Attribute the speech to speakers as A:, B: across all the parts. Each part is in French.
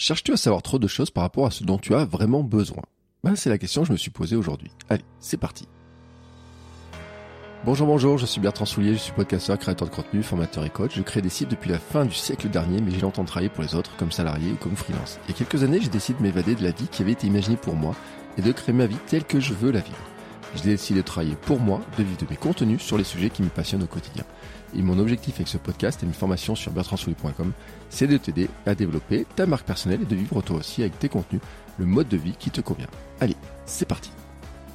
A: Cherches-tu à savoir trop de choses par rapport à ce dont tu as vraiment besoin? Ben, C'est la question que je me suis posée aujourd'hui. Allez, c'est parti. Bonjour, bonjour, je suis Bertrand Soulier, je suis podcasteur, créateur de contenu, formateur et coach. Je crée des sites depuis la fin du siècle dernier, mais j'ai longtemps travaillé pour les autres, comme salarié ou comme freelance. Il y a quelques années, j'ai décidé de m'évader de la vie qui avait été imaginée pour moi et de créer ma vie telle que je veux la vivre. J'ai décidé de travailler pour moi, de vivre de mes contenus sur les sujets qui me passionnent au quotidien. Et mon objectif avec ce podcast et une formation sur bertrandsoulier.com, c'est de t'aider à développer ta marque personnelle et de vivre toi aussi avec tes contenus le mode de vie qui te convient. Allez, c'est parti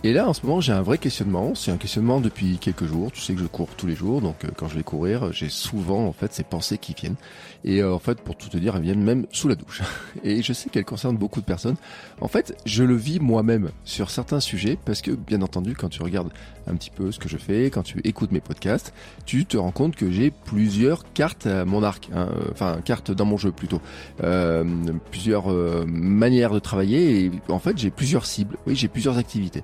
A: et là, en ce moment, j'ai un vrai questionnement. C'est un questionnement depuis quelques jours. Tu sais que je cours tous les jours, donc euh, quand je vais courir, j'ai souvent en fait ces pensées qui viennent. Et euh, en fait, pour tout te dire, elles viennent même sous la douche. Et je sais qu'elles concernent beaucoup de personnes. En fait, je le vis moi-même sur certains sujets parce que, bien entendu, quand tu regardes un petit peu ce que je fais, quand tu écoutes mes podcasts, tu te rends compte que j'ai plusieurs cartes à mon arc, hein, euh, enfin cartes dans mon jeu plutôt, euh, plusieurs manières de travailler. Et en fait, j'ai plusieurs cibles. Oui, j'ai plusieurs activités.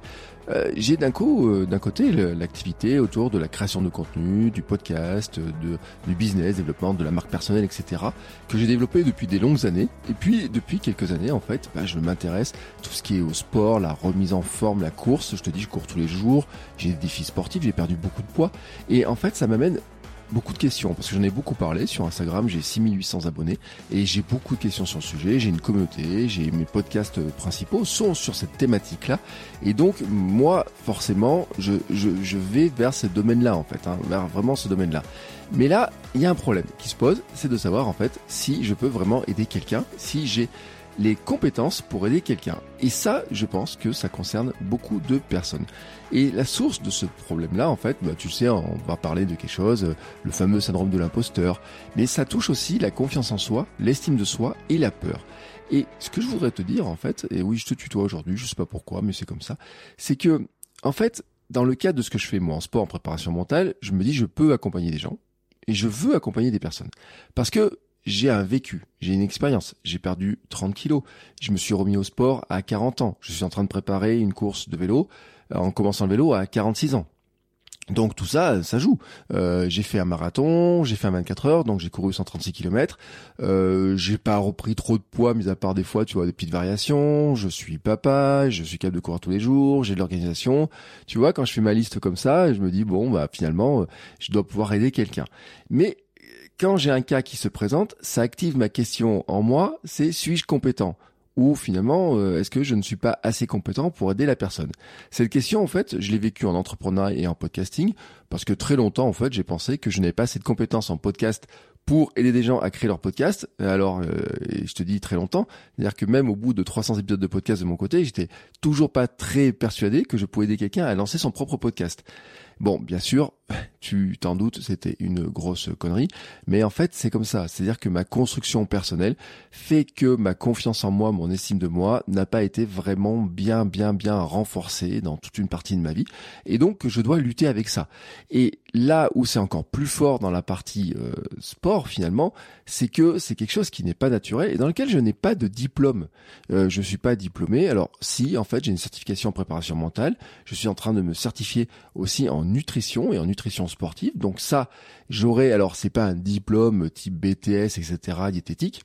A: Euh, j'ai d'un coup, euh, d'un côté, l'activité autour de la création de contenu, du podcast, du business, développement de la marque personnelle, etc., que j'ai développé depuis des longues années. Et puis, depuis quelques années, en fait, bah, je m'intéresse tout ce qui est au sport, la remise en forme, la course. Je te dis, je cours tous les jours. J'ai des défis sportifs, j'ai perdu beaucoup de poids. Et en fait, ça m'amène beaucoup de questions parce que j'en ai beaucoup parlé sur Instagram, j'ai 6800 abonnés et j'ai beaucoup de questions sur le sujet, j'ai une communauté, j'ai mes podcasts principaux sont sur cette thématique-là et donc moi forcément je, vais vers ce domaine-là en fait, hein, vers vraiment ce domaine-là. Mais là, il y a un problème qui se pose, c'est de savoir en fait si je peux vraiment aider quelqu'un, si j'ai les compétences pour aider quelqu'un. Et ça, je pense que ça concerne beaucoup de personnes. Et la source de ce problème-là, en fait, bah, tu sais, on va parler de quelque chose, euh, le fameux syndrome de l'imposteur, mais ça touche aussi la confiance en soi, l'estime de soi et la peur. Et ce que je voudrais te dire, en fait, et oui, je te tutoie aujourd'hui, je sais pas pourquoi, mais c'est comme ça, c'est que, en fait, dans le cadre de ce que je fais moi en sport, en préparation mentale, je me dis je peux accompagner des gens et je veux accompagner des personnes. Parce que j'ai un vécu, j'ai une expérience. J'ai perdu 30 kilos. Je me suis remis au sport à 40 ans. Je suis en train de préparer une course de vélo euh, en commençant le vélo à 46 ans. Donc tout ça, ça joue. Euh, j'ai fait un marathon, j'ai fait un 24 heures, donc j'ai couru 136 km. Euh, j'ai pas repris trop de poids, mis à part des fois, tu vois, des petites variations. Je suis papa, je suis capable de courir tous les jours, j'ai de l'organisation. Tu vois, quand je fais ma liste comme ça, je me dis bon, bah finalement, je dois pouvoir aider quelqu'un. Mais quand j'ai un cas qui se présente, ça active ma question en moi, c'est suis-je compétent? Ou finalement euh, est-ce que je ne suis pas assez compétent pour aider la personne? Cette question en fait, je l'ai vécue en entrepreneuriat et en podcasting parce que très longtemps en fait, j'ai pensé que je n'avais pas assez de compétences en podcast pour aider des gens à créer leur podcast. Alors, euh, je te dis très longtemps, c'est-à-dire que même au bout de 300 épisodes de podcast de mon côté, j'étais toujours pas très persuadé que je pouvais aider quelqu'un à lancer son propre podcast. Bon, bien sûr, tu t'en doutes, c'était une grosse connerie, mais en fait, c'est comme ça. C'est-à-dire que ma construction personnelle fait que ma confiance en moi, mon estime de moi, n'a pas été vraiment bien, bien, bien renforcée dans toute une partie de ma vie, et donc je dois lutter avec ça. Et là où c'est encore plus fort dans la partie euh, sport, finalement, c'est que c'est quelque chose qui n'est pas naturel et dans lequel je n'ai pas de diplôme. Euh, je suis pas diplômé. Alors, si, en fait, j'ai une certification en préparation mentale. Je suis en train de me certifier aussi en nutrition et en nutrition sportive. Donc ça, j'aurais, alors c'est pas un diplôme type BTS, etc., diététique,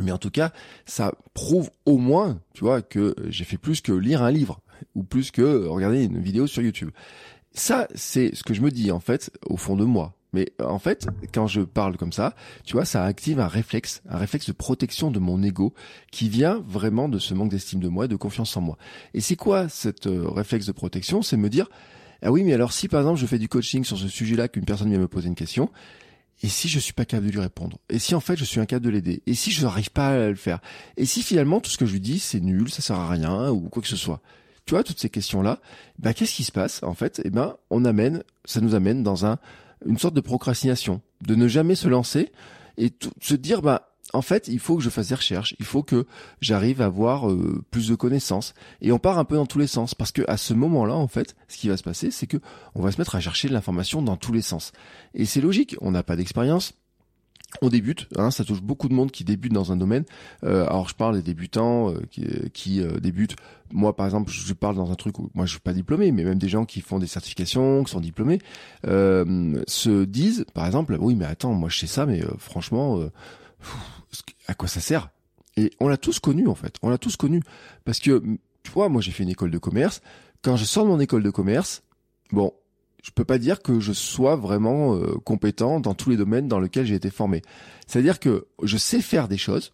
A: mais en tout cas, ça prouve au moins, tu vois, que j'ai fait plus que lire un livre ou plus que regarder une vidéo sur YouTube. Ça, c'est ce que je me dis en fait au fond de moi. Mais en fait, quand je parle comme ça, tu vois, ça active un réflexe, un réflexe de protection de mon ego qui vient vraiment de ce manque d'estime de moi et de confiance en moi. Et c'est quoi cette euh, réflexe de protection? C'est me dire, ah oui, mais alors si par exemple je fais du coaching sur ce sujet-là, qu'une personne vient me poser une question, et si je suis pas capable de lui répondre? Et si en fait je suis incapable de l'aider? Et si je n'arrive pas à le faire? Et si finalement tout ce que je lui dis c'est nul, ça sert à rien ou quoi que ce soit? Tu vois toutes ces questions-là, bah qu'est-ce qui se passe? En fait Eh ben on amène, ça nous amène dans un une sorte de procrastination, de ne jamais se lancer et se dire bah en fait, il faut que je fasse des recherches, il faut que j'arrive à avoir euh, plus de connaissances. Et on part un peu dans tous les sens, parce que à ce moment-là, en fait, ce qui va se passer, c'est que on va se mettre à chercher de l'information dans tous les sens. Et c'est logique, on n'a pas d'expérience. On débute, hein, ça touche beaucoup de monde qui débute dans un domaine. Euh, alors je parle des débutants euh, qui, qui débutent. Moi, par exemple, je parle dans un truc où moi je suis pas diplômé, mais même des gens qui font des certifications, qui sont diplômés, se disent, par exemple, oui, mais attends, moi je sais ça, mais franchement, à quoi ça sert Et on l'a tous connu en fait. On l'a tous connu parce que tu vois, moi j'ai fait une école de commerce. Quand je sors de mon école de commerce, bon, je peux pas dire que je sois vraiment euh, compétent dans tous les domaines dans lesquels j'ai été formé. C'est-à-dire que je sais faire des choses,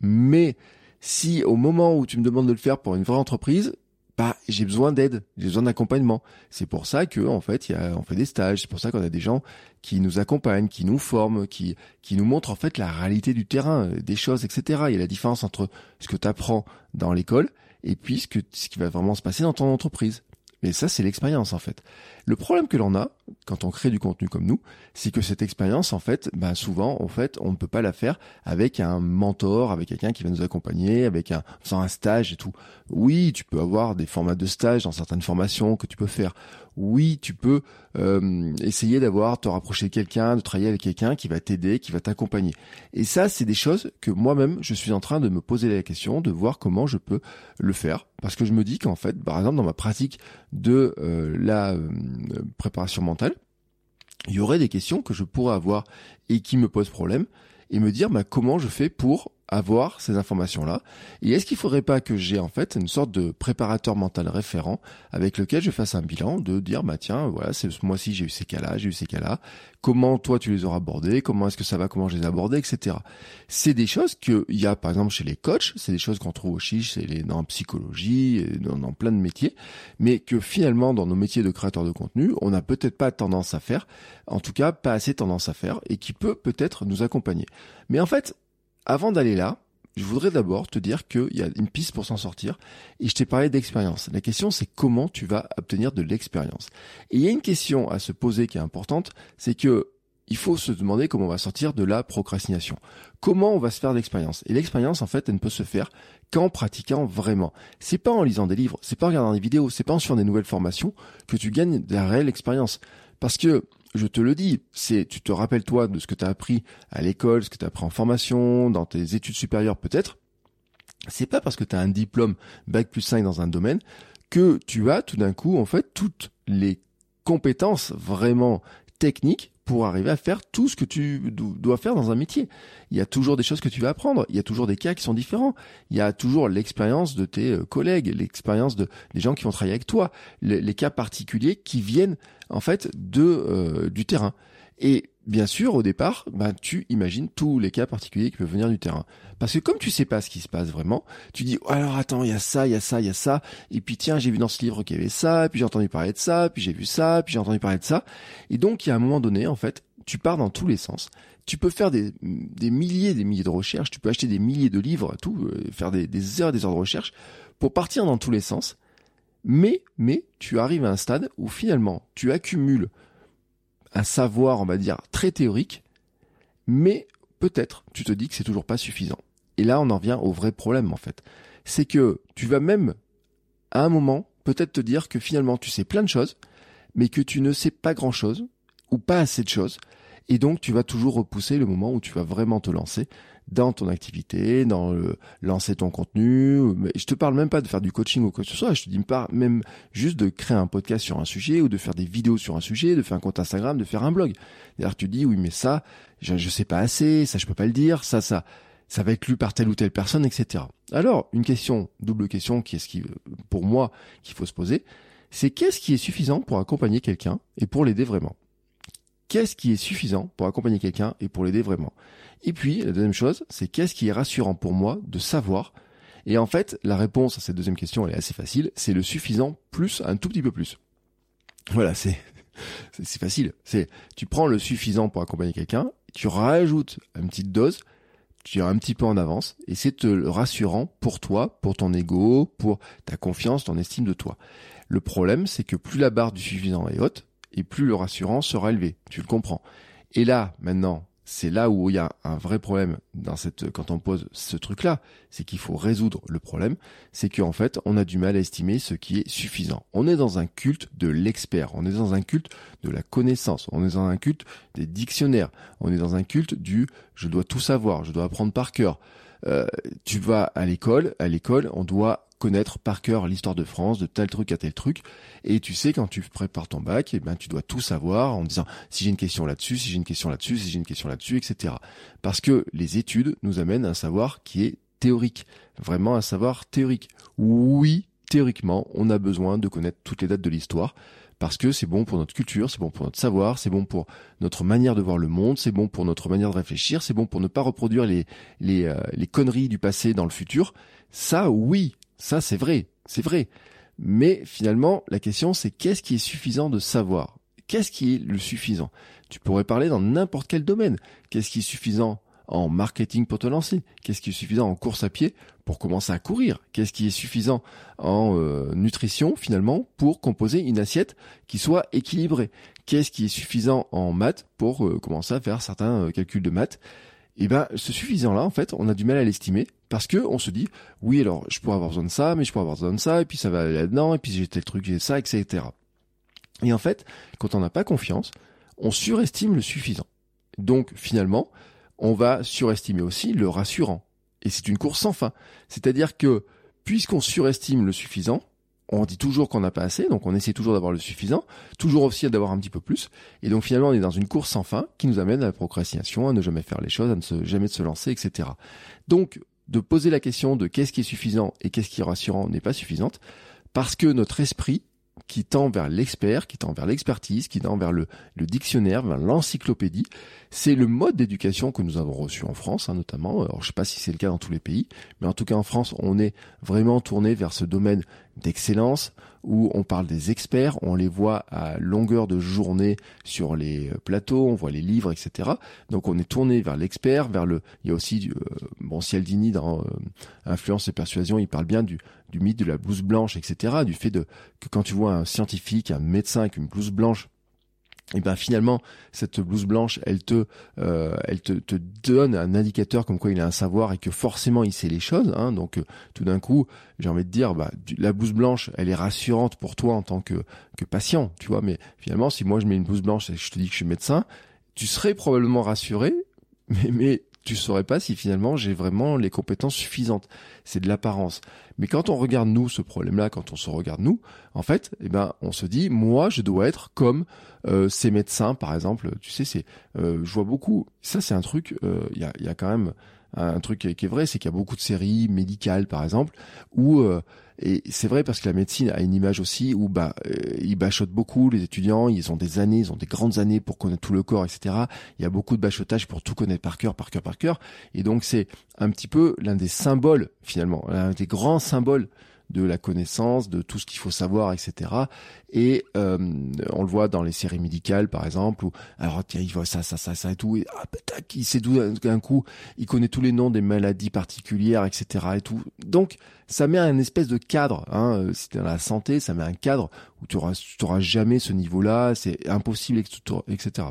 A: mais si au moment où tu me demandes de le faire pour une vraie entreprise, bah j'ai besoin d'aide, j'ai besoin d'accompagnement. C'est pour ça que en fait, y a, on fait des stages, c'est pour ça qu'on a des gens qui nous accompagnent, qui nous forment, qui qui nous montrent en fait la réalité du terrain, euh, des choses, etc. Il y a la différence entre ce que tu apprends dans l'école et puis ce, que, ce qui va vraiment se passer dans ton entreprise. Mais ça, c'est l'expérience en fait. Le problème que l'on a quand on crée du contenu comme nous, c'est que cette expérience, en fait, bah souvent, en fait, on ne peut pas la faire avec un mentor, avec quelqu'un qui va nous accompagner, avec un un stage et tout. Oui, tu peux avoir des formats de stage dans certaines formations que tu peux faire oui, tu peux euh, essayer d'avoir, te rapprocher de quelqu'un, de travailler avec quelqu'un qui va t'aider, qui va t'accompagner. Et ça, c'est des choses que moi-même, je suis en train de me poser la question, de voir comment je peux le faire. Parce que je me dis qu'en fait, par exemple, dans ma pratique de euh, la euh, préparation mentale, il y aurait des questions que je pourrais avoir et qui me posent problème et me dire bah, comment je fais pour avoir ces informations-là Et est-ce qu'il faudrait pas que j'ai en fait une sorte de préparateur mental référent avec lequel je fasse un bilan de dire bah tiens voilà c'est ce mois-ci j'ai eu ces cas-là, j'ai eu ces cas-là. Comment toi tu les auras abordés? Comment est-ce que ça va? Comment je les ai abordés, etc. C'est des choses que il y a par exemple chez les coachs, c'est des choses qu'on trouve au chiche, c'est les dans psychologie, et dans, dans plein de métiers, mais que finalement dans nos métiers de créateur de contenu, on n'a peut-être pas tendance à faire, en tout cas pas assez tendance à faire, et qui peut peut-être nous accompagner. Mais en fait avant d'aller là, je voudrais d'abord te dire qu'il y a une piste pour s'en sortir et je t'ai parlé d'expérience. La question c'est comment tu vas obtenir de l'expérience. Et il y a une question à se poser qui est importante, c'est que il faut se demander comment on va sortir de la procrastination. Comment on va se faire l'expérience? Et l'expérience, en fait, elle ne peut se faire qu'en pratiquant vraiment. C'est pas en lisant des livres, c'est pas en regardant des vidéos, c'est pas en suivant des nouvelles formations que tu gagnes de la réelle expérience. Parce que je te le dis, c'est tu te rappelles toi de ce que tu as appris à l'école, ce que tu as appris en formation, dans tes études supérieures peut-être. C'est pas parce que tu as un diplôme bac plus 5 dans un domaine que tu as tout d'un coup en fait toutes les compétences vraiment techniques pour arriver à faire tout ce que tu dois faire dans un métier. Il y a toujours des choses que tu vas apprendre, il y a toujours des cas qui sont différents, il y a toujours l'expérience de tes euh, collègues, l'expérience de des gens qui vont travailler avec toi, les, cas particuliers qui viennent en fait de euh, du terrain. Et bien sûr, au départ, ben, tu imagines tous les cas particuliers qui peuvent venir du terrain. Parce que comme tu sais pas ce qui se passe vraiment, tu dis, oh, alors attends, il y a ça, il y a ça, il y a ça, et puis tiens, j'ai vu dans ce livre qu'il y avait ça, puis j'ai entendu parler de ça, puis j'ai vu ça, puis j'ai entendu parler de ça. Et donc, il y a un moment donné, en fait, tu pars dans tous les sens. Tu peux faire des, des milliers des milliers de recherches, tu peux acheter des milliers de livres, tout, euh, faire des, des heures des heures de recherche pour partir dans tous les sens. Mais, mais, tu arrives à un stade où finalement, tu accumules un savoir, on va dire, très théorique, mais peut-être tu te dis que c'est toujours pas suffisant. Et là, on en vient au vrai problème, en fait. C'est que tu vas même, à un moment, peut-être te dire que finalement, tu sais plein de choses, mais que tu ne sais pas grand-chose, ou pas assez de choses, et donc tu vas toujours repousser le moment où tu vas vraiment te lancer dans ton activité, dans lancer ton contenu. Je te parle même pas de faire du coaching ou quoi que ce soit. Je te dis pas même juste de créer un podcast sur un sujet ou de faire des vidéos sur un sujet, de faire un compte Instagram, de faire un blog. D'ailleurs, tu dis oui, mais ça, je, je sais pas assez, ça je peux pas le dire, ça, ça, ça va être lu par telle ou telle personne, etc. Alors, une question, double question, qui est ce qui, pour moi, qu'il faut se poser, c'est qu'est-ce qui est suffisant pour accompagner quelqu'un et pour l'aider vraiment? Qu'est-ce qui est suffisant pour accompagner quelqu'un et pour l'aider vraiment? Et puis, la deuxième chose, c'est qu'est-ce qui est rassurant pour moi de savoir? Et en fait, la réponse à cette deuxième question, elle est assez facile. C'est le suffisant plus un tout petit peu plus. Voilà, c'est c'est facile. C'est tu prends le suffisant pour accompagner quelqu'un, tu rajoutes une petite dose, tu es un petit peu en avance, et c'est rassurant pour toi, pour ton ego, pour ta confiance, ton estime de toi. Le problème, c'est que plus la barre du suffisant est haute, et plus le rassurant sera élevé. Tu le comprends. Et là, maintenant, c'est là où il y a un vrai problème dans cette, quand on pose ce truc-là, c'est qu'il faut résoudre le problème, c'est qu'en fait, on a du mal à estimer ce qui est suffisant. On est dans un culte de l'expert, on est dans un culte de la connaissance, on est dans un culte des dictionnaires, on est dans un culte du je dois tout savoir, je dois apprendre par cœur. Euh, tu vas à l'école, à l'école, on doit connaître par cœur l'histoire de France, de tel truc à tel truc. Et tu sais, quand tu prépares ton bac, eh ben, tu dois tout savoir en disant si j'ai une question là-dessus, si j'ai une question là-dessus, si j'ai une question là-dessus, etc. Parce que les études nous amènent à un savoir qui est théorique. Vraiment un savoir théorique. Oui, théoriquement, on a besoin de connaître toutes les dates de l'histoire parce que c'est bon pour notre culture, c'est bon pour notre savoir, c'est bon pour notre manière de voir le monde, c'est bon pour notre manière de réfléchir, c'est bon pour ne pas reproduire les les, euh, les conneries du passé dans le futur. Ça, oui, ça, c'est vrai, c'est vrai. Mais finalement, la question, c'est qu'est-ce qui est suffisant de savoir? Qu'est-ce qui est le suffisant? Tu pourrais parler dans n'importe quel domaine. Qu'est-ce qui est suffisant en marketing pour te lancer? Qu'est-ce qui est suffisant en course à pied pour commencer à courir? Qu'est-ce qui est suffisant en euh, nutrition finalement pour composer une assiette qui soit équilibrée? Qu'est-ce qui est suffisant en maths pour euh, commencer à faire certains euh, calculs de maths? Eh ben ce suffisant là en fait on a du mal à l'estimer parce que on se dit oui alors je pourrais avoir besoin de ça mais je pourrais avoir besoin de ça et puis ça va aller là-dedans et puis j'ai tel truc j'ai ça etc et en fait quand on n'a pas confiance on surestime le suffisant. Donc finalement on va surestimer aussi le rassurant. Et c'est une course sans fin. C'est-à-dire que puisqu'on surestime le suffisant on dit toujours qu'on n'a pas assez, donc on essaie toujours d'avoir le suffisant, toujours aussi d'avoir un petit peu plus, et donc finalement on est dans une course sans fin qui nous amène à la procrastination, à ne jamais faire les choses, à ne se, jamais se lancer, etc. Donc de poser la question de qu'est-ce qui est suffisant et qu'est-ce qui est rassurant n'est pas suffisante, parce que notre esprit qui tend vers l'expert, qui tend vers l'expertise, qui tend vers le, dictionnaire, vers l'encyclopédie. C'est le mode d'éducation que nous avons reçu en France, hein, notamment. Alors, je sais pas si c'est le cas dans tous les pays, mais en tout cas en France, on est vraiment tourné vers ce domaine d'excellence où on parle des experts, on les voit à longueur de journée sur les plateaux, on voit les livres, etc. Donc on est tourné vers l'expert, vers le. Il y a aussi euh, bon Cialdini dans euh, Influence et Persuasion, il parle bien du, du mythe de la blouse blanche, etc. Du fait de que quand tu vois un scientifique, un médecin avec une blouse blanche et ben finalement cette blouse blanche elle te euh, elle te, te, donne un indicateur comme quoi il a un savoir et que forcément il sait les choses hein, donc euh, tout d'un coup j'ai envie de dire bah la blouse blanche elle est rassurante pour toi en tant que que patient tu vois. Mais finalement si moi je mets une blouse blanche et je te dis que je suis médecin tu serais probablement rassuré mais mais tu saurais pas si finalement j'ai vraiment les compétences suffisantes. C'est de l'apparence. Mais quand on regarde nous ce problème-là, quand on se regarde nous, en fait, eh ben, on se dit, moi, je dois être comme euh, ces médecins, par exemple. Tu sais, c'est, euh, je vois beaucoup. Ça, c'est un truc. Euh, il y, a, y, a, quand même un truc qui est vrai, c'est qu'il y a beaucoup de séries médicales, par exemple, où et c'est vrai parce que la médecine a une image aussi où bah euh, ils bachotent beaucoup les étudiants, ils ont des années, ils ont des grandes années pour connaître tout le corps, etc. Il y a beaucoup de bachotage pour tout connaître par cœur, par cœur, par cœur. Et donc c'est un petit peu l'un des symboles finalement, l'un des grands symboles de la connaissance, de tout ce qu'il faut savoir, etc. Et euh, on le voit dans les séries médicales, par exemple, où alors il voit ça, ça, ça, ça et tout, et ah, il sait d'un coup, il connaît tous les noms des maladies particulières, etc. et tout. Donc ça met un espèce de cadre. Hein, euh, si dans la santé, ça met un cadre où tu auras, tu auras jamais ce niveau-là, c'est impossible, etc.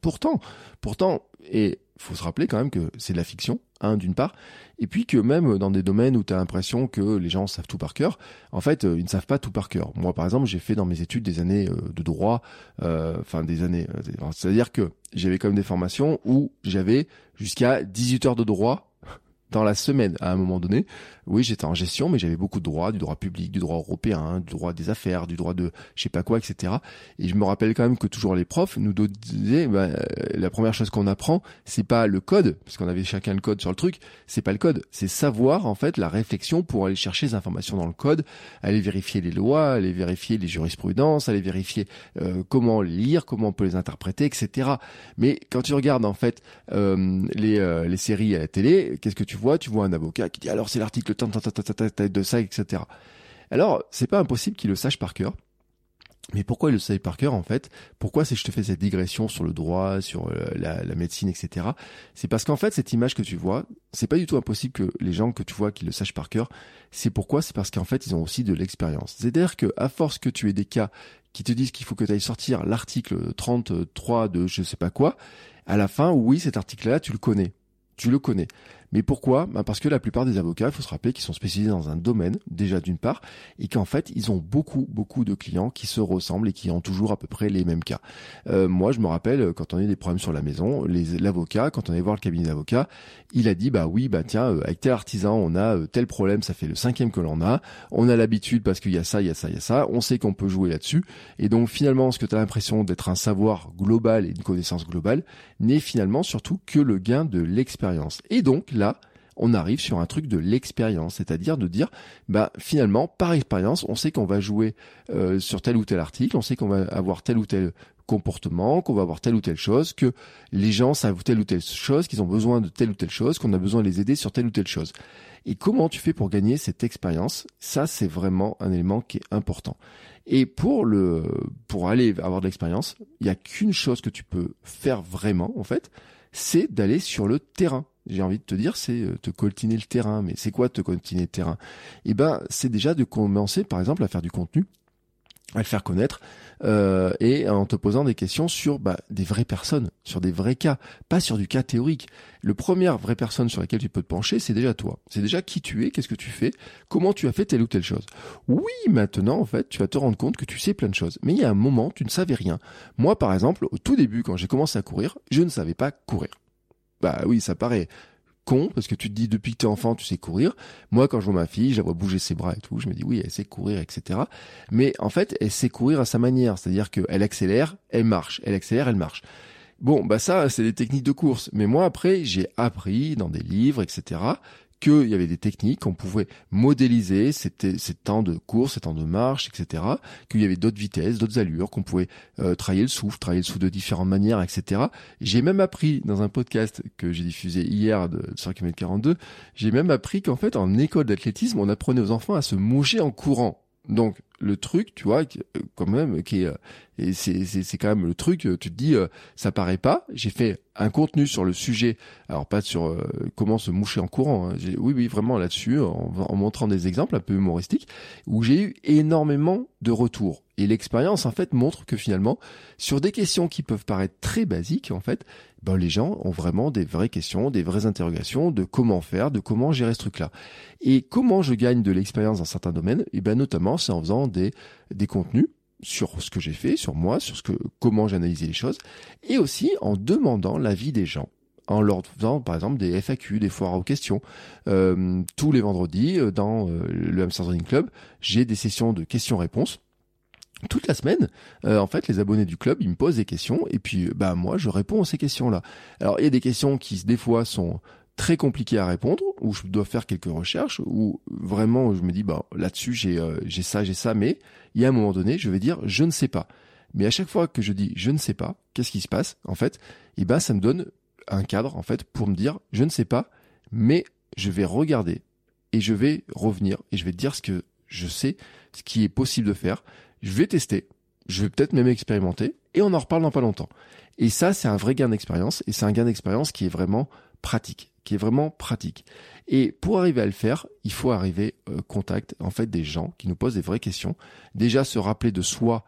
A: Pourtant, pourtant, et faut se rappeler quand même que c'est de la fiction, hein, d'une part, et puis que même dans des domaines où tu as l'impression que les gens savent tout par cœur, en fait, euh, ils ne savent pas tout par cœur. Moi, par exemple, j'ai fait dans mes études des années euh, de droit, euh, enfin des années, c'est-à-dire que j'avais quand même des formations où j'avais jusqu'à 18 heures de droit dans la semaine à un moment donné. Oui, j'étais en gestion, mais j'avais beaucoup de droits, du droit public, du droit européen, du droit des affaires, du droit de je sais pas quoi, etc. Et je me rappelle quand même que toujours les profs nous disaient, bah, euh, la première chose qu'on apprend, c'est pas le code, parce qu'on avait chacun le code sur le truc, c'est pas le code, c'est savoir en fait la réflexion pour aller chercher les informations dans le code, aller vérifier les lois, aller vérifier les jurisprudences, aller vérifier euh, comment les lire, comment on peut les interpréter, etc. Mais quand tu regardes en fait euh, les, les séries à la télé, qu'est-ce que tu vois, tu vois un avocat qui dit alors c'est l'article de ça, etc. Alors, c'est pas impossible qu'il le sache par cœur. Mais pourquoi il le savait par cœur en fait? Pourquoi si je te fais cette digression sur le droit, sur euh, la, la médecine, etc. C'est parce qu'en fait cette image que tu vois, c'est pas du tout impossible que les gens que tu vois qui le sachent par cœur. C'est pourquoi? C'est parce qu'en fait ils ont aussi de l'expérience. C'est-à-dire que à force que tu aies des cas qui te disent qu'il faut que tu ailles sortir l'article 33 de je sais pas quoi, à la fin, oui, cet article-là, tu le connais. Tu le connais. Mais pourquoi? Ben Parce que la plupart des avocats, il faut se rappeler qu'ils sont spécialisés dans un domaine, déjà d'une part, et qu'en fait, ils ont beaucoup, beaucoup de clients qui se ressemblent et qui ont toujours à peu près les mêmes cas. Euh, moi, je me rappelle, euh, quand on a des problèmes sur la maison, l'avocat, quand on allait voir le cabinet d'avocat, il a dit, bah oui, bah tiens, euh, avec tel artisan, on a euh, tel problème, ça fait le cinquième que l'on a, on a l'habitude parce qu'il y a ça, il y a ça, il y a ça, on sait qu'on peut jouer là-dessus, et donc finalement, ce que tu as l'impression d'être un savoir global et une connaissance globale, n'est finalement surtout que le gain de l'expérience. Et donc, là, on arrive sur un truc de l'expérience, c'est-à-dire de dire, bah finalement, par expérience, on sait qu'on va jouer euh, sur tel ou tel article, on sait qu'on va avoir tel ou tel comportement, qu'on va avoir telle ou telle chose, que les gens savent telle ou telle chose, qu'ils ont besoin de telle ou telle chose, qu'on a besoin de les aider sur telle ou telle chose. Et comment tu fais pour gagner cette expérience? Ça, c'est vraiment un élément qui est important. Et pour le, pour aller avoir de l'expérience, il n'y a qu'une chose que tu peux faire vraiment, en fait, c'est d'aller sur le terrain. J'ai envie de te dire, c'est euh, te coltiner le terrain. Mais c'est quoi te coltiner le terrain? Eh ben, c'est déjà de commencer, par exemple, à faire du contenu à le faire connaître euh, et en te posant des questions sur bah, des vraies personnes, sur des vrais cas, pas sur du cas théorique. Le première vraie personne sur laquelle tu peux te pencher, c'est déjà toi. C'est déjà qui tu es, qu'est-ce que tu fais, comment tu as fait telle ou telle chose. Oui, maintenant en fait, tu vas te rendre compte que tu sais plein de choses. Mais il y a un moment, tu ne savais rien. Moi, par exemple, au tout début, quand j'ai commencé à courir, je ne savais pas courir. Bah oui, ça paraît con parce que tu te dis depuis que t'es enfant tu sais courir. Moi quand je vois ma fille, je la vois bouger ses bras et tout, je me dis oui elle sait courir etc. Mais en fait elle sait courir à sa manière, c'est-à-dire qu'elle accélère, elle marche, elle accélère, elle marche. Bon bah ça c'est des techniques de course. Mais moi après j'ai appris dans des livres etc qu'il y avait des techniques, qu'on pouvait modéliser ces, ces temps de course, ces temps de marche, etc. Qu'il y avait d'autres vitesses, d'autres allures, qu'on pouvait euh, travailler le souffle, travailler le souffle de différentes manières, etc. J'ai même appris dans un podcast que j'ai diffusé hier de 5 km 42, j'ai même appris qu'en fait en école d'athlétisme, on apprenait aux enfants à se moucher en courant. Donc le truc, tu vois, euh, quand même, qui est, euh, et c'est, c'est, c'est quand même le truc, euh, tu te dis, ça paraît pas. J'ai fait un contenu sur le sujet, alors pas sur comment se moucher en courant, hein. oui, oui, vraiment là-dessus, en, montrant des exemples un peu humoristiques, où j'ai eu énormément de retours. Et l'expérience, en fait, montre que finalement, sur des questions qui peuvent paraître très basiques, en fait, ben, les gens ont vraiment des vraies questions, des vraies interrogations de comment faire, de comment gérer ce truc-là. Et comment je gagne de l'expérience dans certains domaines? Et eh ben notamment, c'est en faisant des, des contenus sur ce que j'ai fait, sur moi, sur ce que, comment j'ai analysé les choses, et aussi en demandant l'avis des gens en leur faisant par exemple des FAQ, des foires aux questions. Euh, tous les vendredis, euh, dans euh, le Hamster Club, j'ai des sessions de questions-réponses toute la semaine, euh, en fait, les abonnés du club, ils me posent des questions et puis, bah moi, je réponds à ces questions-là. Alors, il y a des questions qui, des fois, sont très compliquées à répondre, où je dois faire quelques recherches, où vraiment, je me dis, bah là-dessus, j'ai euh, j'ai ça, j'ai ça, mais il y a un moment donné, je vais dire, je ne sais pas. Mais à chaque fois que je dis, je ne sais pas, qu'est-ce qui se passe En fait, et ben, ça me donne un cadre, en fait, pour me dire, je ne sais pas, mais je vais regarder et je vais revenir et je vais dire ce que je sais, ce qui est possible de faire je vais tester, je vais peut-être même expérimenter, et on en reparle dans pas longtemps. Et ça, c'est un vrai gain d'expérience, et c'est un gain d'expérience qui est vraiment pratique, qui est vraiment pratique. Et pour arriver à le faire, il faut arriver au contact en fait des gens qui nous posent des vraies questions. Déjà se rappeler de soi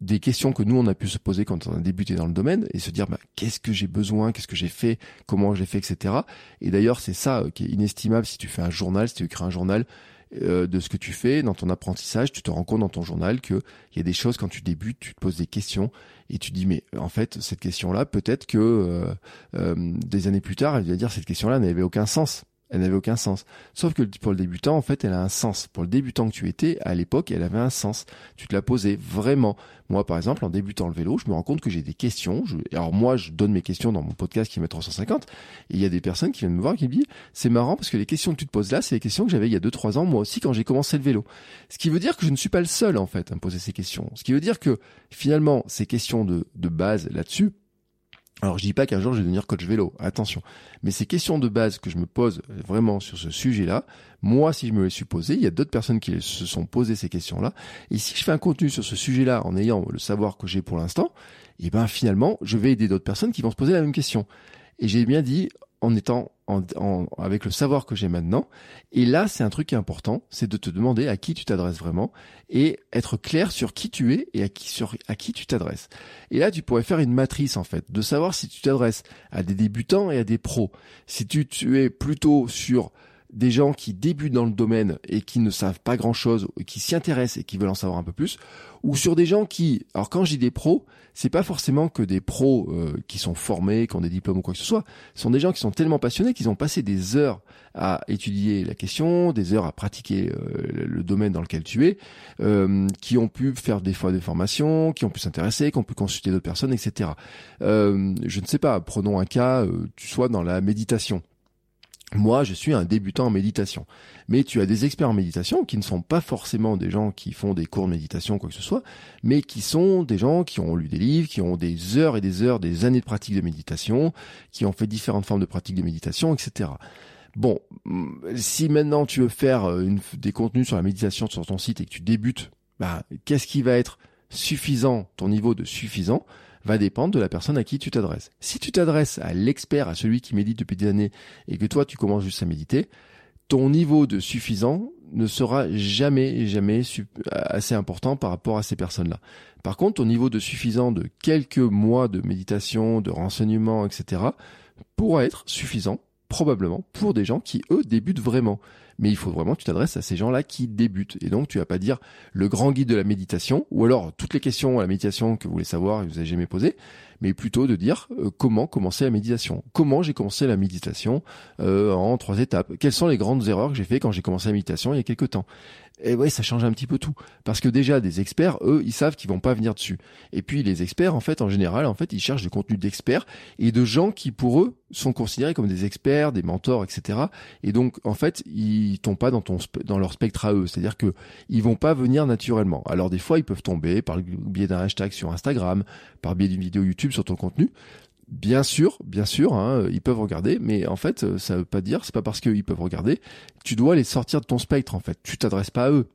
A: des questions que nous on a pu se poser quand on a débuté dans le domaine et se dire bah, qu'est-ce que j'ai besoin, qu'est-ce que j'ai fait, comment j'ai fait, etc. Et d'ailleurs c'est ça euh, qui est inestimable si tu fais un journal, si tu écris un journal, euh, de ce que tu fais dans ton apprentissage, tu te rends compte dans ton journal que il y a des choses quand tu débutes, tu te poses des questions et tu dis mais en fait cette question-là peut-être que euh, euh, des années plus tard elle va dire cette question-là n'avait aucun sens elle n'avait aucun sens. Sauf que pour le débutant, en fait, elle a un sens. Pour le débutant que tu étais, à l'époque, elle avait un sens. Tu te la posais vraiment. Moi, par exemple, en débutant le vélo, je me rends compte que j'ai des questions. Alors moi, je donne mes questions dans mon podcast qui met 350. Et il y a des personnes qui viennent me voir et qui me disent, c'est marrant parce que les questions que tu te poses là, c'est les questions que j'avais il y a 2-3 ans, moi aussi, quand j'ai commencé le vélo. Ce qui veut dire que je ne suis pas le seul, en fait, à me poser ces questions. Ce qui veut dire que, finalement, ces questions de base là-dessus, Alors je dis pas qu'un jour je vais devenir coach vélo, attention. Mais ces questions de base que je me pose vraiment sur ce sujet-là, moi si je me les suis posées, il y a d'autres personnes qui se sont posées ces questions-là. Et si je fais un contenu sur ce sujet-là en ayant le savoir que j'ai pour l'instant, et eh ben finalement je vais aider d'autres personnes qui vont se poser la même question. Et j'ai bien dit en étant en, avec le savoir que j'ai maintenant. Et là, c'est un truc important, c'est de te demander à qui tu t'adresses vraiment et être clair sur qui tu es et à qui, sur, à qui tu t'adresses. Et là, tu pourrais faire une matrice, en fait, de savoir si tu t'adresses à des débutants et à des pros. Si tu, tu es plutôt sur des gens qui débutent dans le domaine et qui ne savent pas grand chose, qui s'y intéressent et qui veulent en savoir un peu plus, ou sur des gens qui, alors quand je dis des pros, c'est pas forcément que des pros euh, qui sont formés, qui ont des diplômes ou quoi que ce soit, ce sont des gens qui sont tellement passionnés qu'ils ont passé des heures à étudier la question, des heures à pratiquer euh, le domaine dans lequel tu es, euh, qui ont pu faire des fois des formations, qui ont pu s'intéresser, qui ont pu consulter d'autres personnes, etc. je ne sais pas, prenons un cas, tu sois dans la méditation. Moi, je suis un débutant en méditation. Mais tu as des experts en méditation qui ne sont pas forcément des gens qui font des cours de méditation, quoi que ce soit, mais qui sont des gens qui ont lu des livres, qui ont des heures et des heures, des années de pratique de méditation, qui ont fait différentes formes de pratique de méditation, etc. Bon, mm, si maintenant tu veux faire euh, des contenus sur la méditation sur ton site et que tu débutes, bah, qu'est-ce qui va être suffisant, ton niveau de suffisant? Va dépendre de la personne à qui tu t'adresses. Si tu t'adresses à l'expert, à celui qui médite depuis des années, et que toi tu commences juste à méditer, ton niveau de suffisant ne sera jamais, jamais assez important par rapport à ces personnes-là. Par contre, ton niveau de suffisant de quelques mois de méditation, de renseignement, etc., pourra être suffisant, probablement, pour des gens qui, eux, débutent vraiment mais il faut vraiment que tu t'adresses à ces gens-là qui débutent. Et donc, tu vas pas dire le grand guide de la méditation, ou alors toutes les questions à la méditation que vous voulez savoir et que vous avez jamais posées, mais plutôt de dire euh, comment commencer la méditation. Comment j'ai commencé la méditation euh, en trois étapes? Quelles sont les grandes erreurs que j'ai fait quand j'ai commencé la méditation il y a quelques temps? Et ouais, ça change un petit peu tout. Parce que déjà, des experts, eux, ils savent qu'ils vont pas venir dessus. Et puis, les experts, en fait, en général, en fait, ils cherchent du contenu d'experts et de gens qui, pour eux, sont considérés comme des experts, des mentors, etc. Et donc, en fait, ils tombent pas dans leur spectre à eux. C'est-à-dire que ils vont pas venir naturellement. Alors, des fois, ils peuvent tomber par le biais d'un hashtag sur Instagram, par le biais d'une vidéo YouTube sur ton contenu. Bien sûr, bien sûr, hein, ils peuvent regarder, mais en fait, ça veut pas dire, c'est pas parce qu'ils peuvent regarder, tu dois les sortir de ton spectre, en fait. Tu t'adresses pas à eux.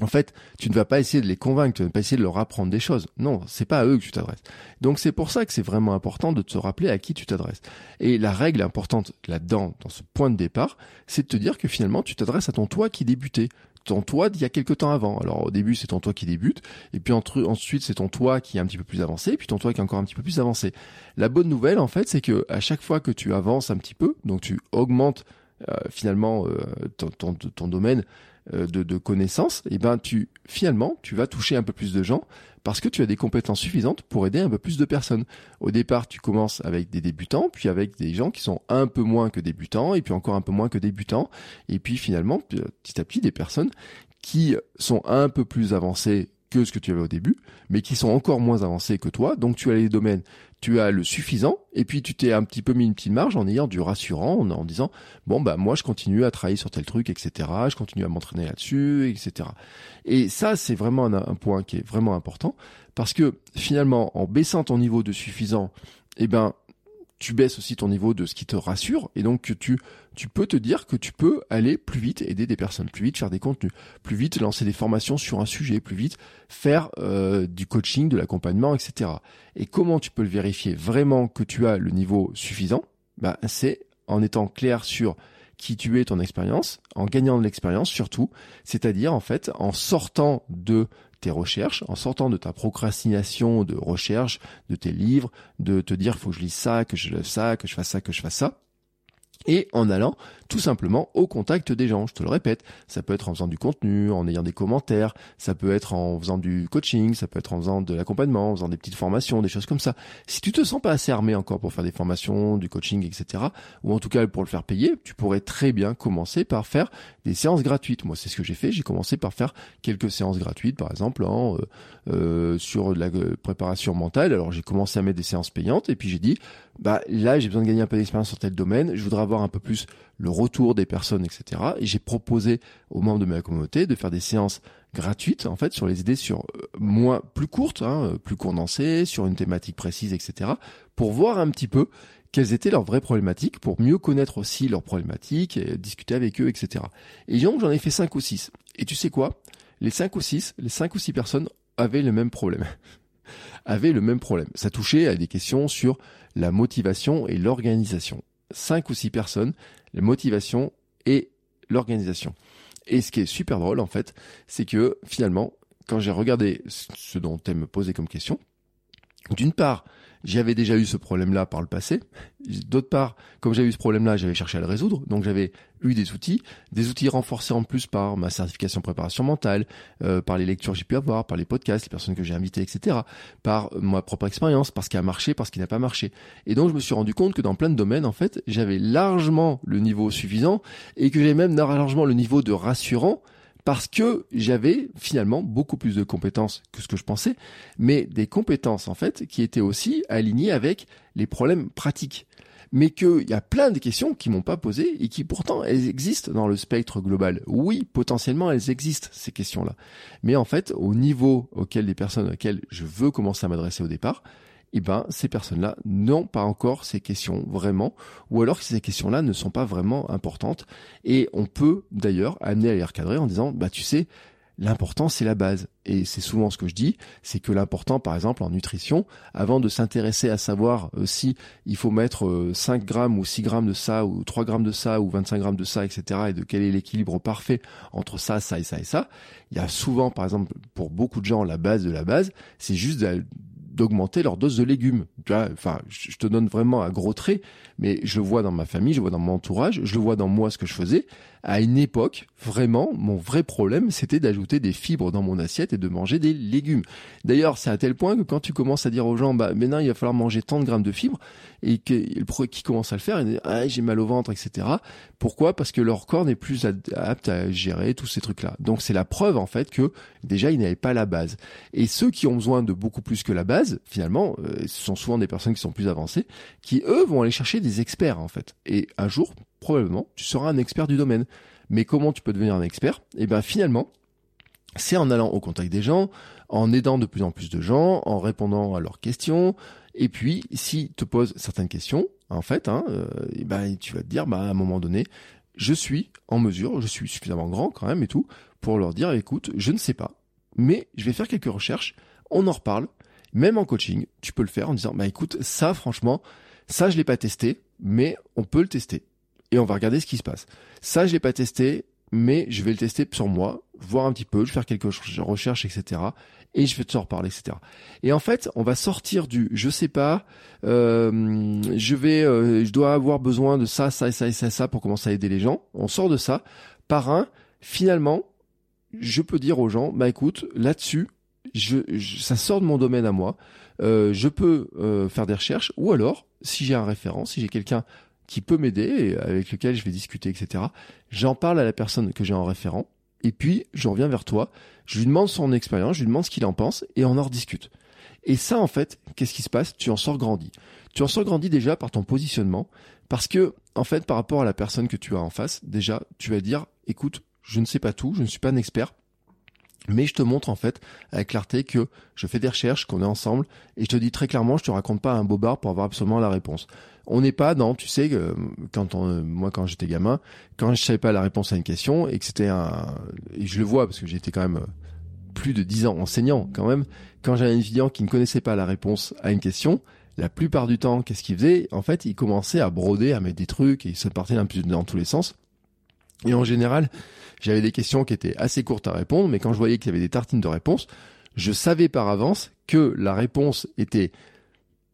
A: En fait, tu ne vas pas essayer de les convaincre, tu ne vas pas essayer de leur apprendre des choses. Non, c'est pas à eux que tu t'adresses. Donc c'est pour ça que c'est vraiment important de te rappeler à qui tu t'adresses. Et la règle importante là-dedans, dans ce point de départ, c'est de te dire que finalement tu t'adresses à ton toi qui débutait ton toi d'il y a quelques temps avant. Alors au début c'est ton toi qui débute, et puis ensuite c'est ton toi qui est un petit peu plus avancé, et puis ton toi qui est encore un petit peu plus avancé. La bonne nouvelle en fait c'est que à chaque fois que tu avances un petit peu, donc tu augmentes euh, finalement euh, ton, domaine de, de connaissances, et ben tu finalement tu vas toucher un peu plus de gens parce que tu as des compétences suffisantes pour aider un peu plus de personnes. Au départ, tu commences avec des débutants, puis avec des gens qui sont un peu moins que débutants, et puis encore un peu moins que débutants, et puis finalement, petit à petit, des personnes qui sont un peu plus avancées que ce que tu avais au début, mais qui sont encore moins avancées que toi. Donc tu as les domaines tu as le suffisant, et puis tu t'es un petit peu mis une petite marge en ayant du rassurant, en, disant bon bah moi je continue à travailler sur tel truc, etc. Je continue à m'entraîner là-dessus, etc. Et ça c'est vraiment un, point qui est vraiment important parce que finalement en baissant ton niveau de suffisant, eh ben tu baisses aussi ton niveau de ce qui te rassure et donc tu tu peux te dire que tu peux aller plus vite aider des personnes, plus vite faire des contenus, plus vite lancer des formations sur un sujet, plus vite faire euh, du coaching, de l'accompagnement, etc. Et comment tu peux le vérifier vraiment que tu as le niveau suffisant? Bah, c'est en étant clair sur qui tu es, ton expérience, en gagnant de l'expérience surtout, c'est-à-dire en fait en sortant de tes recherches, en sortant de ta procrastination de recherche, de tes livres, de te dire faut que je lise ça, que je lise ça, que je fasse ça, que je fasse ça, et en allant tout simplement au contact des gens. Je te le répète, ça peut être en faisant du contenu, en ayant des commentaires, ça peut être en faisant du coaching, ça peut être en faisant de l'accompagnement, en faisant des petites formations, des choses comme ça. Si tu te sens pas assez armé encore pour faire des formations, du coaching, etc., ou en tout cas pour le faire payer, tu pourrais très bien commencer par faire des séances gratuites. Moi, c'est ce que j'ai fait. J'ai commencé par faire quelques séances gratuites, par exemple, en, euh, euh sur la euh, préparation mentale. Alors, j'ai commencé à mettre des séances payantes, et puis j'ai dit, bah là, j'ai besoin de gagner un peu d'expérience sur tel domaine. Je voudrais avoir un peu plus le retour des personnes, etc. Et j'ai proposé aux membres de ma communauté de faire des séances gratuites en fait sur les idées sur euh, moins plus courtes, hein, plus condensées, sur une thématique précise, etc. Pour voir un petit peu quelles étaient leurs vraies problématiques, pour mieux connaître aussi leurs problématiques, et discuter avec eux, etc. Et donc j'en ai fait cinq ou six. Et tu sais quoi? Les cinq ou six, les cinq ou six personnes avaient le même problème. avaient le même problème. Ça touchait à des questions sur la motivation et l'organisation. Cinq ou six personnes, la motivation et l'organisation. Et ce qui est super drôle, en fait, c'est que finalement, quand j'ai regardé ce dont elle me posait comme question, d'une part, j'avais déjà eu ce problème-là par le passé. D'autre part, comme j'avais eu ce problème-là, j'avais cherché à le résoudre. Donc j'avais eu des outils, des outils renforcés en plus par ma certification préparation mentale, euh, par les lectures que j'ai pu avoir, par les podcasts, les personnes que j'ai invitées, etc. Par ma propre expérience, par ce qui a marché, par ce qui n'a pas marché. Et donc je me suis rendu compte que dans plein de domaines, en fait, j'avais largement le niveau suffisant et que j'avais même largement le niveau de rassurant parce que j'avais finalement beaucoup plus de compétences que ce que je pensais, mais des compétences en fait qui étaient aussi alignées avec les problèmes pratiques. Mais qu'il y a plein de questions qui m'ont pas posées et qui pourtant elles existent dans le spectre global. Oui, potentiellement elles existent ces questions-là, mais en fait au niveau auquel les personnes auxquelles je veux commencer à m'adresser au départ, eh ben, ces personnes-là n'ont pas encore ces questions vraiment, ou alors que ces questions-là ne sont pas vraiment importantes. Et on peut d'ailleurs amener à les recadrer en disant, bah tu sais, L'important, c'est la base. Et c'est souvent ce que je dis, c'est que l'important, par exemple, en nutrition, avant de s'intéresser à savoir euh, si il faut mettre 5 euh, grammes ou 6 grammes de ça, ou 3 grammes de ça, ou 25 grammes de ça, etc., et de quel est l'équilibre parfait entre ça, ça et ça et ça, il y a souvent, par exemple, pour beaucoup de gens, la base de la base, c'est juste d'augmenter leur dose de légumes. Tu vois, enfin, je te donne vraiment un gros trait, mais je vois dans ma famille, je vois dans mon entourage, je le vois dans moi ce que je faisais à une époque, vraiment, mon vrai problème, c'était d'ajouter des fibres dans mon assiette et de manger des légumes. D'ailleurs, c'est à tel point que quand tu commences à dire aux gens, bah, maintenant, il va falloir manger tant de grammes de fibres, et que, qui commence à le faire, ils disent, ah, j'ai mal au ventre, etc. Pourquoi? Parce que leur corps n'est plus apte à gérer tous ces trucs-là. Donc, c'est la preuve, en fait, que déjà, ils n'avaient pas la base. Et ceux qui ont besoin de beaucoup plus que la base, finalement, euh, ce sont souvent des personnes qui sont plus avancées, qui, eux, vont aller chercher des experts, en fait. Et un jour, probablement, tu seras un expert du domaine. Mais comment tu peux devenir un expert? Eh bien, finalement, c'est en allant au contact des gens, en aidant de plus en plus de gens, en répondant à leurs questions. Et puis, s'ils te posent certaines questions, en fait, hein, euh, eh ben, tu vas te dire, bah, à un moment donné, je suis en mesure, je suis suffisamment grand quand même et tout, pour leur dire, écoute, je ne sais pas, mais je vais faire quelques recherches, on en reparle. Même en coaching, tu peux le faire en disant, bah écoute, ça franchement, ça je l'ai pas testé, mais on peut le tester et on va regarder ce qui se passe. Ça, je l'ai pas testé, mais je vais le tester sur moi, voir un petit peu, je vais faire quelques recherches, etc. Et je vais te reparler, etc. Et en fait, on va sortir du je sais pas, euh, je vais, euh, je dois avoir besoin de ça, ça et ça et ça, ça pour commencer à aider les gens. On sort de ça par un. Finalement, je peux dire aux gens, bah écoute, là-dessus, je, ça sort de mon domaine à moi. Euh, je peux euh, faire des recherches, ou alors, si j'ai un référent, si j'ai quelqu'un qui peut m'aider, avec lequel je vais discuter, etc. J'en parle à la personne que j'ai en référent, et puis je reviens vers toi, je lui demande son expérience, je lui demande ce qu'il en pense, et on en rediscute. Et ça, en fait, qu'est-ce qui se passe? Tu en sors grandi. Tu en sors grandi déjà par ton positionnement, parce que, en fait, par rapport à la personne que tu as en face, déjà, tu vas dire, écoute, je ne sais pas tout, je ne suis pas un expert, mais je te montre en fait avec clarté que je fais des recherches, qu'on est ensemble, et je te dis très clairement, je te raconte pas un bobard pour avoir absolument la réponse. On n'est pas dans, tu sais, quand on, moi quand j'étais gamin, quand je savais pas la réponse à une question et que c'était un, et je le vois parce que j'étais quand même plus de dix ans enseignant quand même, quand j'avais un étudiant qui ne connaissait pas la réponse à une question, la plupart du temps, qu'est-ce qu'il faisait? En fait, il commençait à broder, à mettre des trucs et il se partait dans tous les sens. Et en général, j'avais des questions qui étaient assez courtes à répondre, mais quand je voyais qu'il y avait des tartines de réponses, je savais par avance que la réponse était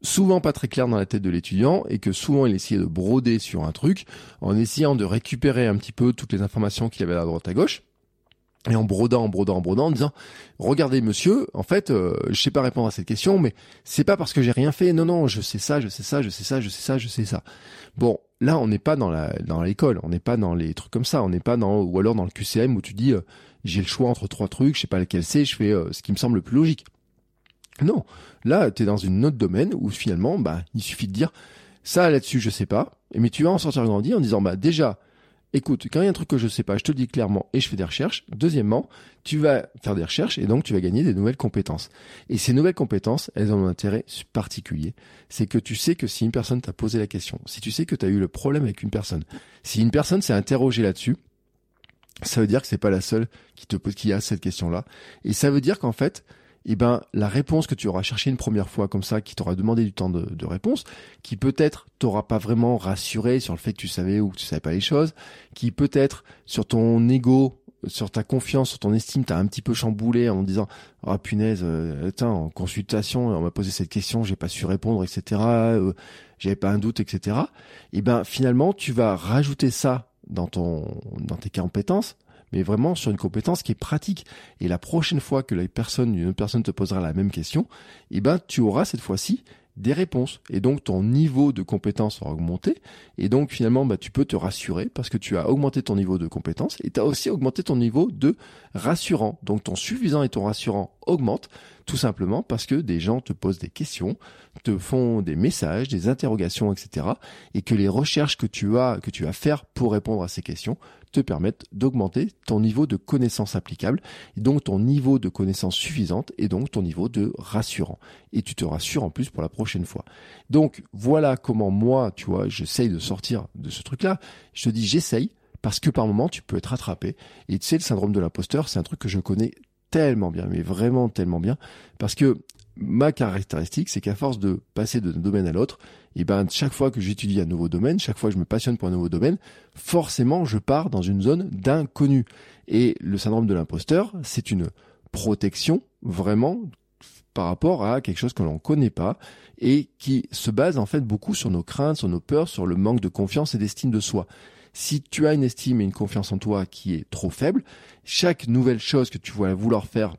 A: souvent pas très claire dans la tête de l'étudiant et que souvent il essayait de broder sur un truc en essayant de récupérer un petit peu toutes les informations qu'il avait à droite à gauche et en brodant, en brodant, en brodant, en disant regardez monsieur, en fait, euh, je sais pas répondre à cette question, mais c'est pas parce que j'ai rien fait. Non, non, je sais ça, je sais ça, je sais ça, je sais ça, je sais ça. Bon, là, on n'est pas dans la dans l'école, on n'est pas dans les trucs comme ça, on n'est pas dans ou alors dans le QCM où tu dis euh, j'ai le choix entre trois trucs, je sais pas lequel c'est, je fais euh, ce qui me semble le plus logique. Non, là, tu es dans une autre domaine où finalement, bah, il suffit de dire ça là-dessus, je sais pas, mais tu vas en sortir grandi en disant bah déjà écoute, quand il y a un truc que je sais pas, je te le dis clairement et je fais des recherches. Deuxièmement, tu vas faire des recherches et donc tu vas gagner des nouvelles compétences. Et ces nouvelles compétences, elles ont un intérêt particulier. C'est que tu sais que si une personne t'a posé la question, si tu sais que tu as eu le problème avec une personne, si une personne s'est interrogée là-dessus, ça veut dire que c'est pas la seule qui te pose, qui a cette question-là. Et ça veut dire qu'en fait, eh ben, la réponse que tu auras cherchée une première fois comme ça, qui t'aura demandé du temps de, réponse, qui peut-être t'aura pas vraiment rassuré sur le fait que tu savais ou que tu savais pas les choses, qui peut-être sur ton ego, sur ta confiance, sur ton estime, t'as un petit peu chamboulé en disant ah punaise, euh, en consultation, on m'a posé cette question, j'ai pas su répondre, etc. Euh, j'avais pas un doute, etc. Et eh ben finalement, tu vas rajouter ça dans ton dans tes compétences mais vraiment sur une compétence qui est pratique. Et la prochaine fois que la personne, une autre personne te posera la même question, eh ben, tu auras cette fois-ci des réponses. Et donc, ton niveau de compétence aura augmenté. Et donc, finalement, bah, tu peux te rassurer parce que tu as augmenté ton niveau de compétence et tu as aussi augmenté ton niveau de rassurant. Donc, ton suffisant et ton rassurant augmentent tout simplement parce que des gens te posent des questions, te font des messages, des interrogations, etc. Et que les recherches que tu as, que tu vas faire pour répondre à ces questions te permettent d'augmenter ton niveau de connaissance applicable et donc ton niveau de connaissance suffisante et donc ton niveau de rassurant. Et tu te rassures en plus pour la prochaine fois. Donc voilà comment moi, tu vois, j'essaye de sortir de ce truc-là. Je te dis j'essaye parce que par moment tu peux être attrapé. Et tu sais, le syndrome de l'imposteur, c'est un truc que je connais tellement bien, mais vraiment tellement bien, parce que ma caractéristique, c'est qu'à force de passer d'un domaine à l'autre, et ben chaque fois que j'étudie un nouveau domaine, chaque fois que je me passionne pour un nouveau domaine, forcément je pars dans une zone d'inconnu. Et le syndrome de l'imposteur, c'est une protection vraiment par rapport à quelque chose que l'on ne connaît pas et qui se base en fait beaucoup sur nos craintes, sur nos peurs, sur le manque de confiance et d'estime de soi. Si tu as une estime et une confiance en toi qui est trop faible, chaque nouvelle chose que tu vas vouloir faire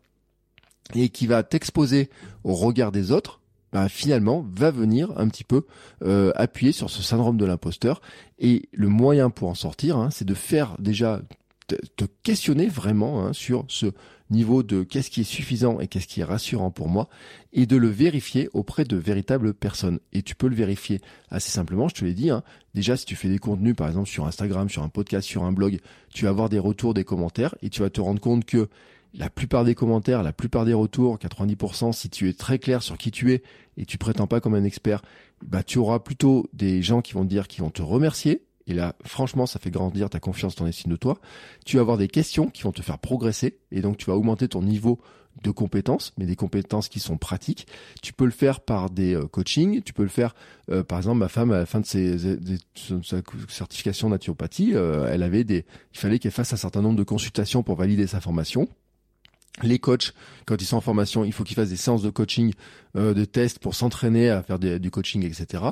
A: et qui va t'exposer au regard des autres, bah, finalement va venir un petit peu euh, appuyer sur ce syndrome de l'imposteur. Et le moyen pour en sortir, hein, c'est de faire déjà te questionner vraiment hein, sur ce niveau de qu'est-ce qui est suffisant et qu'est-ce qui est rassurant pour moi, et de le vérifier auprès de véritables personnes. Et tu peux le vérifier assez simplement, je te l'ai dit, hein. déjà si tu fais des contenus par exemple sur Instagram, sur un podcast, sur un blog, tu vas avoir des retours, des commentaires, et tu vas te rendre compte que la plupart des commentaires, la plupart des retours, 90%, si tu es très clair sur qui tu es et tu prétends pas comme un expert, bah tu auras plutôt des gens qui vont te dire qui vont te remercier. Et là, franchement, ça fait grandir ta confiance, ton estime de toi. Tu vas avoir des questions qui vont te faire progresser et donc tu vas augmenter ton niveau de compétences, mais des compétences qui sont pratiques. Tu peux le faire par des euh, coachings, tu peux le faire, euh, par exemple, ma femme à la fin de, ses, sa certification naturopathie, euh, elle avait des, il fallait qu'elle fasse un certain nombre de consultations pour valider sa formation les coachs, quand ils sont en formation, il faut qu'ils fassent des séances de coaching, euh, de tests pour s'entraîner à faire du coaching, etc.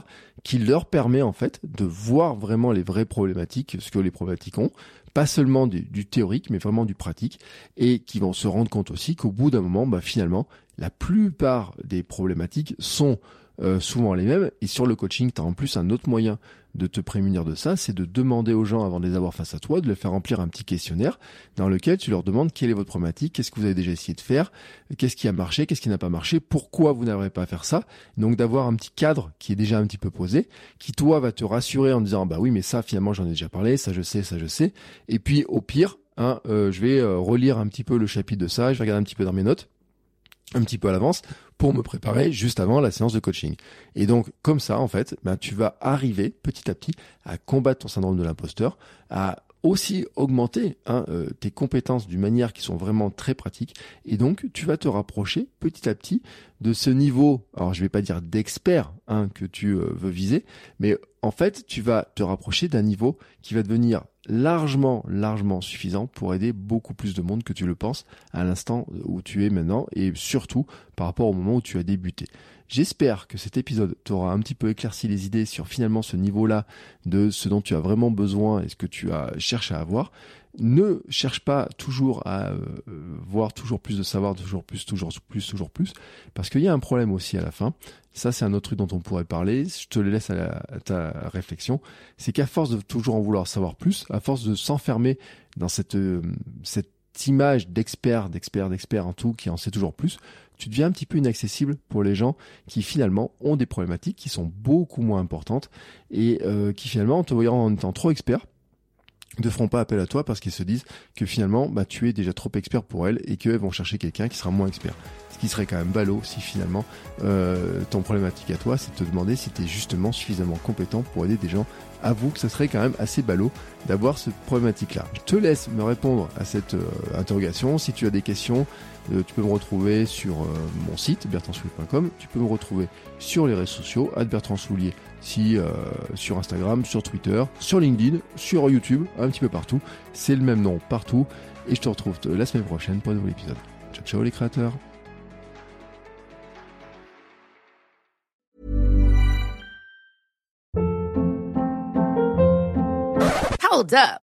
A: Qui leur permet en fait de voir vraiment les vraies problématiques, ce que les problématiques ont, pas seulement du, théorique, mais vraiment du pratique, et qui vont se rendre compte aussi qu'au bout d'un moment, bah, finalement, la plupart des problématiques sont euh, souvent les mêmes. Et sur le coaching, tu as en plus un autre moyen de te prémunir de ça, c'est de demander aux gens avant de les avoir face à toi, de les faire remplir un petit questionnaire dans lequel tu leur demandes quelle est votre problématique, qu'est-ce que vous avez déjà essayé de faire, qu'est-ce qui a marché, qu'est-ce qui n'a pas marché, pourquoi vous n'arrivez pas à faire ça. Donc d'avoir un petit cadre qui est déjà un petit peu posé, qui toi va te rassurer en disant bah oui mais ça finalement j'en ai déjà parlé, ça je sais, ça je sais. Et puis au pire, hein, euh, je vais euh, relire un petit peu le chapitre de ça, je vais regarder un petit peu dans mes notes un petit peu à l'avance pour me préparer juste avant la séance de coaching. Et donc, comme ça, en fait, ben, tu vas arriver petit à petit à combattre ton syndrome de l'imposteur, à aussi augmenter hein, euh, tes compétences d'une manière qui sont vraiment très pratiques. Et donc, tu vas te rapprocher petit à petit de ce niveau, alors je vais pas dire d'expert hein, que tu euh, veux viser, mais en fait, tu vas te rapprocher d'un niveau qui va devenir largement, largement suffisant pour aider beaucoup plus de monde que tu le penses à l'instant où tu es maintenant et surtout par rapport au moment où tu as débuté. J'espère que cet épisode t'aura un petit peu éclairci les idées sur finalement ce niveau-là de ce dont tu as vraiment besoin et ce que tu as cherché à avoir ne cherche pas toujours à euh, voir toujours plus de savoir, toujours plus, toujours plus, toujours plus, parce qu'il y a un problème aussi à la fin. Ça, c'est un autre truc dont on pourrait parler. Je te le laisse à, ta réflexion. C'est qu'à force de toujours en vouloir savoir plus, à force de s'enfermer dans cette, euh, cette image d'expert, d'expert, d'expert en tout, qui en sait toujours plus, tu deviens un petit peu inaccessible pour les gens qui finalement ont des problématiques qui sont beaucoup moins importantes et euh, qui finalement, en te voyant en étant trop expert, ne feront pas appel à toi parce qu'ils se disent que finalement bah, tu es déjà trop expert pour elles et qu'elles vont chercher quelqu'un qui sera moins expert. Ce qui serait quand même ballot si finalement euh, ton problématique à toi c'est de te demander si tu es justement suffisamment compétent pour aider des gens. Avoue que ça serait quand même assez ballot d'avoir cette problématique là. Je te laisse me répondre à cette euh, interrogation. Si tu as des questions, euh, tu peux me retrouver sur euh, mon site bertrandsoulier.com. Tu peux me retrouver sur les réseaux sociaux, bertrandsoulier, si sur Instagram, sur Twitter, sur LinkedIn, sur YouTube, un petit peu partout. C'est le même nom partout. Et je te retrouve la semaine prochaine pour un nouvel épisode. Ciao ciao les créateurs.
B: Hold up.